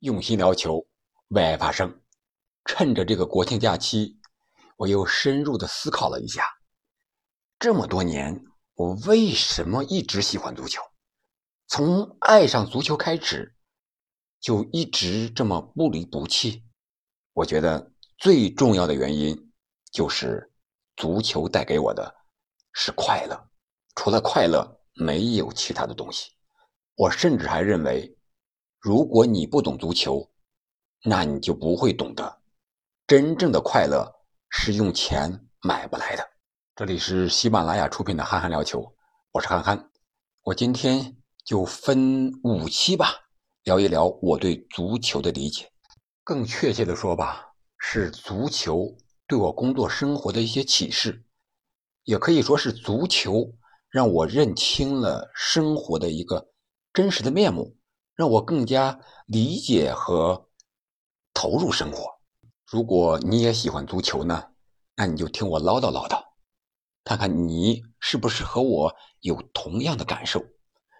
用心聊球，为爱发声。趁着这个国庆假期，我又深入的思考了一下，这么多年我为什么一直喜欢足球？从爱上足球开始，就一直这么不离不弃。我觉得最重要的原因就是足球带给我的是快乐，除了快乐，没有其他的东西。我甚至还认为。如果你不懂足球，那你就不会懂得真正的快乐是用钱买不来的。这里是喜马拉雅出品的《憨憨聊球》，我是憨憨。我今天就分五期吧，聊一聊我对足球的理解。更确切的说吧，是足球对我工作生活的一些启示，也可以说是足球让我认清了生活的一个真实的面目。让我更加理解和投入生活。如果你也喜欢足球呢，那你就听我唠叨唠叨，看看你是不是和我有同样的感受。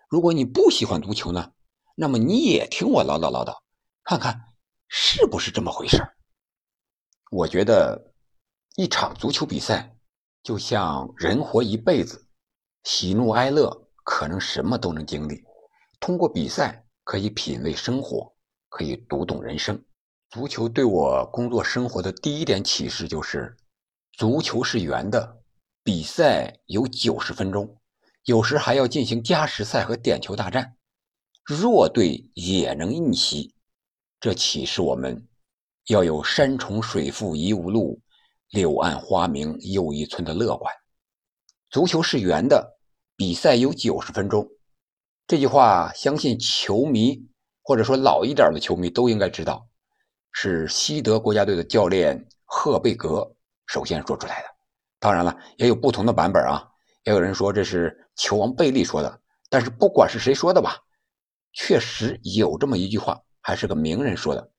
如果你不喜欢足球呢，那么你也听我唠叨唠叨，看看是不是这么回事我觉得一场足球比赛就像人活一辈子，喜怒哀乐可能什么都能经历，通过比赛。可以品味生活，可以读懂人生。足球对我工作生活的第一点启示就是：足球是圆的，比赛有九十分钟，有时还要进行加时赛和点球大战，弱队也能逆袭。这启示我们要有“山重水复疑无路，柳暗花明又一村”的乐观。足球是圆的，比赛有九十分钟。这句话，相信球迷或者说老一点的球迷都应该知道，是西德国家队的教练赫贝格首先说出来的。当然了，也有不同的版本啊，也有人说这是球王贝利说的。但是不管是谁说的吧，确实有这么一句话，还是个名人说的，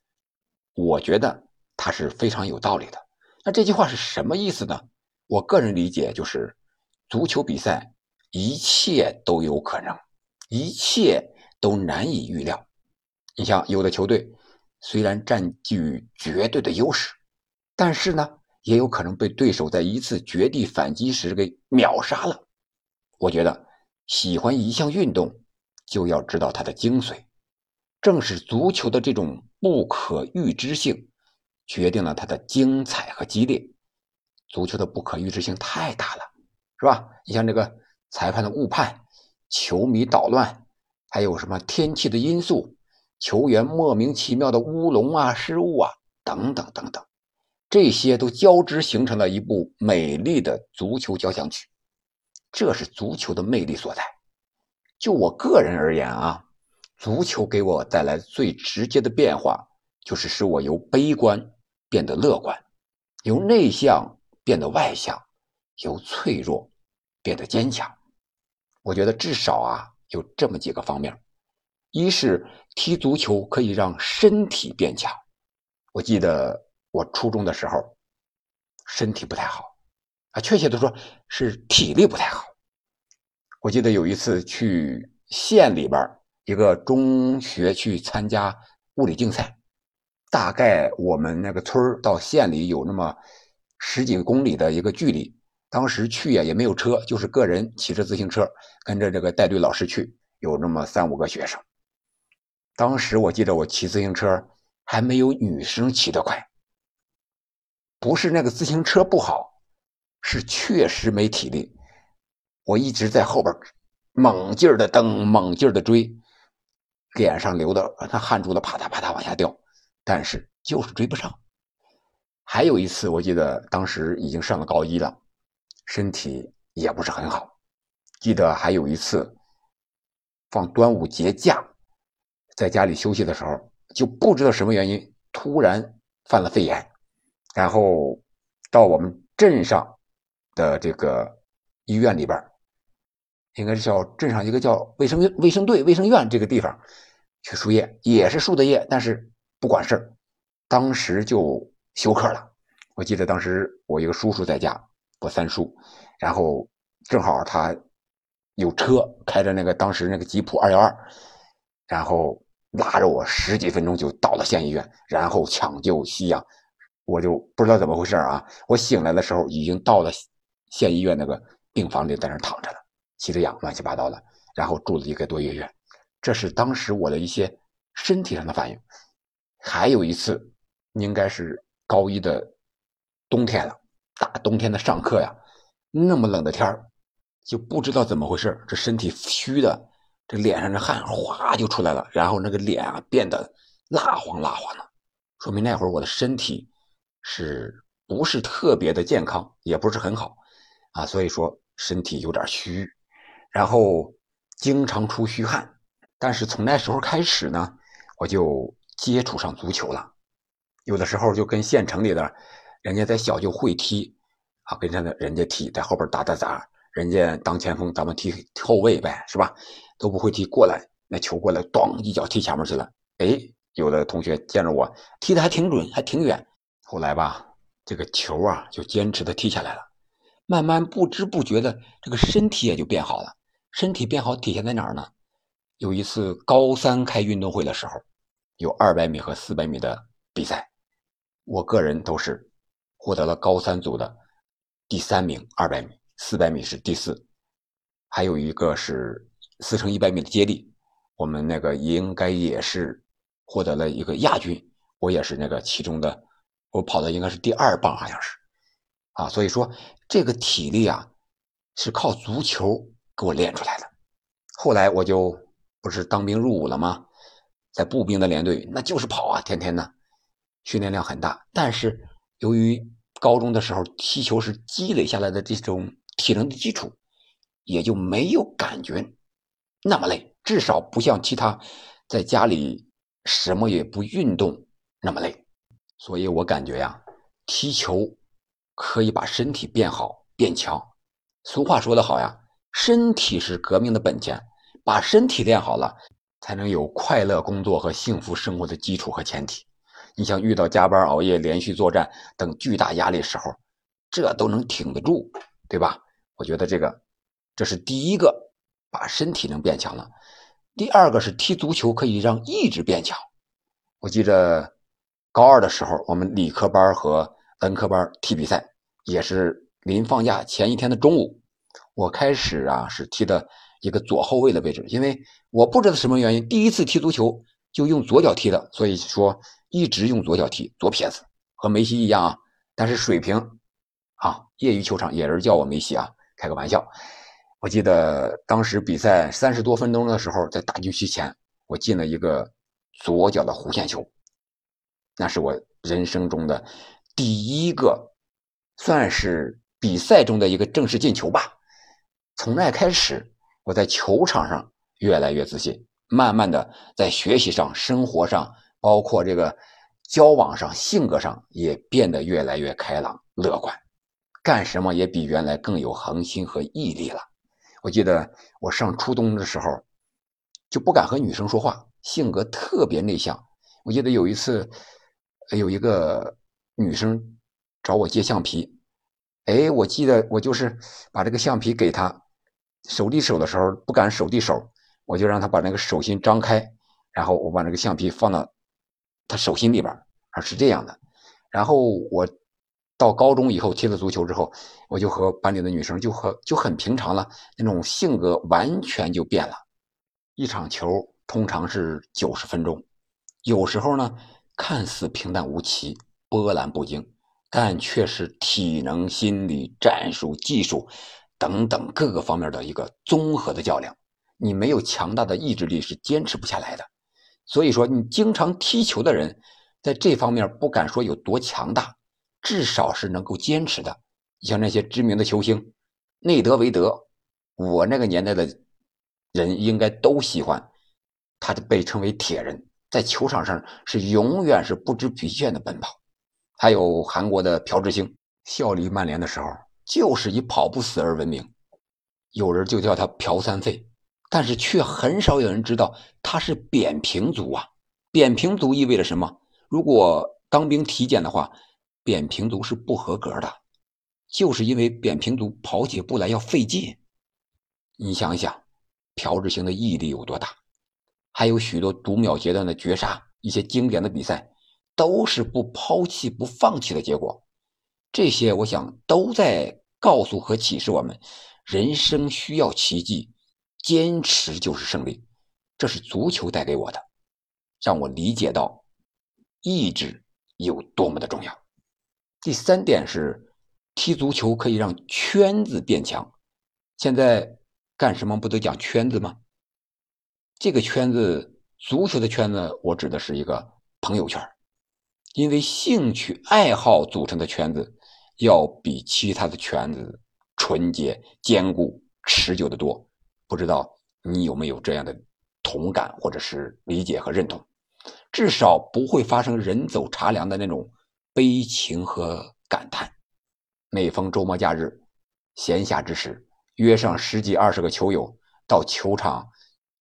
我觉得他是非常有道理的。那这句话是什么意思呢？我个人理解就是，足球比赛一切都有可能。一切都难以预料。你像有的球队虽然占据绝对的优势，但是呢，也有可能被对手在一次绝地反击时给秒杀了。我觉得，喜欢一项运动，就要知道它的精髓。正是足球的这种不可预知性，决定了它的精彩和激烈。足球的不可预知性太大了，是吧？你像这个裁判的误判。球迷捣乱，还有什么天气的因素，球员莫名其妙的乌龙啊、失误啊，等等等等，这些都交织形成了一部美丽的足球交响曲。这是足球的魅力所在。就我个人而言啊，足球给我带来最直接的变化，就是使我由悲观变得乐观，由内向变得外向，由脆弱变得坚强。我觉得至少啊有这么几个方面，一是踢足球可以让身体变强。我记得我初中的时候，身体不太好，啊，确切的说是体力不太好。我记得有一次去县里边一个中学去参加物理竞赛，大概我们那个村到县里有那么十几公里的一个距离。当时去呀也没有车，就是个人骑着自行车，跟着这个带队老师去，有那么三五个学生。当时我记得我骑自行车还没有女生骑得快，不是那个自行车不好，是确实没体力。我一直在后边猛劲儿的蹬，猛劲儿的追，脸上流的那汗珠子啪嗒啪嗒往下掉，但是就是追不上。还有一次，我记得当时已经上了高一了。身体也不是很好，记得还有一次放端午节假，在家里休息的时候，就不知道什么原因突然犯了肺炎，然后到我们镇上的这个医院里边，应该是叫镇上一个叫卫生卫生队卫生院这个地方去输液，也是输的液，但是不管事儿，当时就休克了。我记得当时我一个叔叔在家。我三叔，然后正好他有车开着那个当时那个吉普二幺二，然后拉着我十几分钟就到了县医院，然后抢救吸氧，我就不知道怎么回事啊！我醒来的时候已经到了县医院那个病房里，在那躺着了，吸着氧，乱七八糟的，然后住了一个多月院。这是当时我的一些身体上的反应。还有一次，应该是高一的冬天了，大冬天的上课呀，那么冷的天儿，就不知道怎么回事，这身体虚的。这脸上的汗哗就出来了，然后那个脸啊变得蜡黄蜡黄的，说明那会儿我的身体是不是特别的健康，也不是很好啊，所以说身体有点虚，然后经常出虚汗。但是从那时候开始呢，我就接触上足球了，有的时候就跟县城里的人家在小就会踢啊，跟着人家踢，在后边打打杂，人家当前锋，咱们踢后卫呗，是吧？都不会踢过来，那球过来，咣一脚踢前面去了。哎，有的同学见着我踢的还挺准，还挺远。后来吧，这个球啊就坚持的踢下来了，慢慢不知不觉的这个身体也就变好了。身体变好体现在哪儿呢？有一次高三开运动会的时候，有二百米和四百米的比赛，我个人都是获得了高三组的第三名，二百米、四百米是第四，还有一个是。四乘一百米的接力，我们那个应该也是获得了一个亚军，我也是那个其中的，我跑的应该是第二棒，好像是，啊，所以说这个体力啊是靠足球给我练出来的。后来我就不是当兵入伍了吗？在步兵的连队，那就是跑啊，天天的，训练量很大。但是由于高中的时候踢球是积累下来的这种体能的基础，也就没有感觉。那么累，至少不像其他在家里什么也不运动那么累，所以我感觉呀，踢球可以把身体变好变强。俗话说得好呀，身体是革命的本钱，把身体练好了，才能有快乐工作和幸福生活的基础和前提。你像遇到加班熬夜、连续作战等巨大压力时候，这都能挺得住，对吧？我觉得这个这是第一个。把身体能变强了。第二个是踢足球可以让意志变强。我记着高二的时候，我们理科班和文科班踢比赛，也是临放假前一天的中午。我开始啊是踢的一个左后卫的位置，因为我不知道什么原因，第一次踢足球就用左脚踢的，所以说一直用左脚踢，左撇子，和梅西一样啊。但是水平啊，业余球场也是叫我梅西啊，开个玩笑。我记得当时比赛三十多分钟的时候，在大禁区前，我进了一个左脚的弧线球，那是我人生中的第一个，算是比赛中的一个正式进球吧。从那开始，我在球场上越来越自信，慢慢的在学习上、生活上，包括这个交往上、性格上也变得越来越开朗、乐观，干什么也比原来更有恒心和毅力了。我记得我上初中的时候，就不敢和女生说话，性格特别内向。我记得有一次，有一个女生找我借橡皮，哎，我记得我就是把这个橡皮给她，手递手的时候不敢手递手，我就让他把那个手心张开，然后我把那个橡皮放到他手心里边，啊，是这样的。然后我。到高中以后踢了足球之后，我就和班里的女生就和就很平常了，那种性格完全就变了。一场球通常是九十分钟，有时候呢看似平淡无奇、波澜不惊，但却是体能、心理、战术、技术等等各个方面的一个综合的较量。你没有强大的意志力是坚持不下来的。所以说，你经常踢球的人，在这方面不敢说有多强大。至少是能够坚持的，像那些知名的球星，内德维德，我那个年代的人应该都喜欢，他就被称为铁人，在球场上是永远是不知疲倦的奔跑。还有韩国的朴智星，效力曼联的时候就是以跑不死而闻名，有人就叫他朴三废，但是却很少有人知道他是扁平足啊。扁平足意味着什么？如果当兵体检的话。扁平足是不合格的，就是因为扁平足跑起步来要费劲。你想想，朴智星的毅力有多大？还有许多读秒阶段的绝杀，一些经典的比赛，都是不抛弃、不放弃的结果。这些，我想都在告诉和启示我们：人生需要奇迹，坚持就是胜利。这是足球带给我的，让我理解到意志有多么的重要。第三点是，踢足球可以让圈子变强。现在干什么不都讲圈子吗？这个圈子，足球的圈子，我指的是一个朋友圈，因为兴趣爱好组成的圈子，要比其他的圈子纯洁、坚固、持久的多。不知道你有没有这样的同感，或者是理解和认同？至少不会发生人走茶凉的那种悲情和感叹。每逢周末假日，闲暇之时。约上十几二十个球友到球场，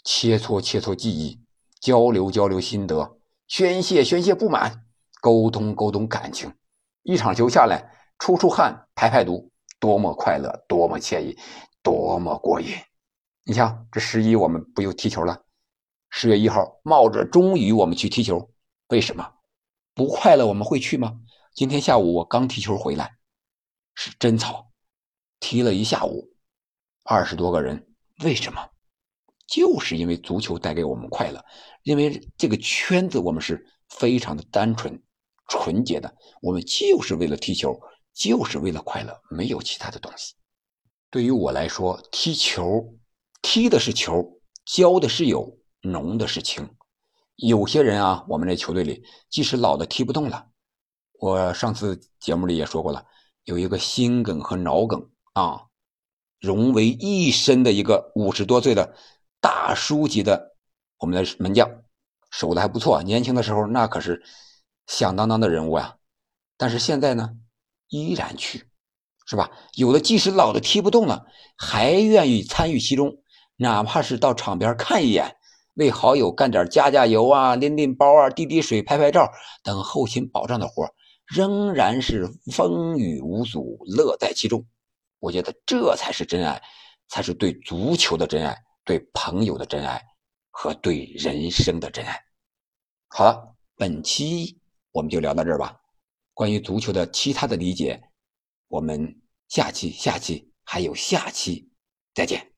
切磋切磋技艺，交流交流心得，宣泄宣泄不满，沟通沟通感情。一场球下来，出出汗，排排毒，多么快乐，多么惬意，多么过瘾！你像这十一，我们不又踢球了？十月一号，冒着中雨我们去踢球，为什么？不快乐我们会去吗？今天下午我刚踢球回来，是真草，踢了一下午。二十多个人，为什么？就是因为足球带给我们快乐，因为这个圈子我们是非常的单纯、纯洁的，我们就是为了踢球，就是为了快乐，没有其他的东西。对于我来说，踢球，踢的是球，交的是友，浓的是情。有些人啊，我们这球队里，即使老的踢不动了，我上次节目里也说过了，有一个心梗和脑梗啊。融为一身的一个五十多岁的大叔级的我们的门将，守的还不错。年轻的时候那可是响当当的人物呀。但是现在呢，依然去，是吧？有的即使老的踢不动了，还愿意参与其中，哪怕是到场边看一眼，为好友干点加加油啊、拎拎包啊、递递水、拍拍照等后勤保障的活，仍然是风雨无阻，乐在其中。我觉得这才是真爱，才是对足球的真爱，对朋友的真爱，和对人生的真爱。好了，本期我们就聊到这儿吧。关于足球的其他的理解，我们下期、下期还有下期再见。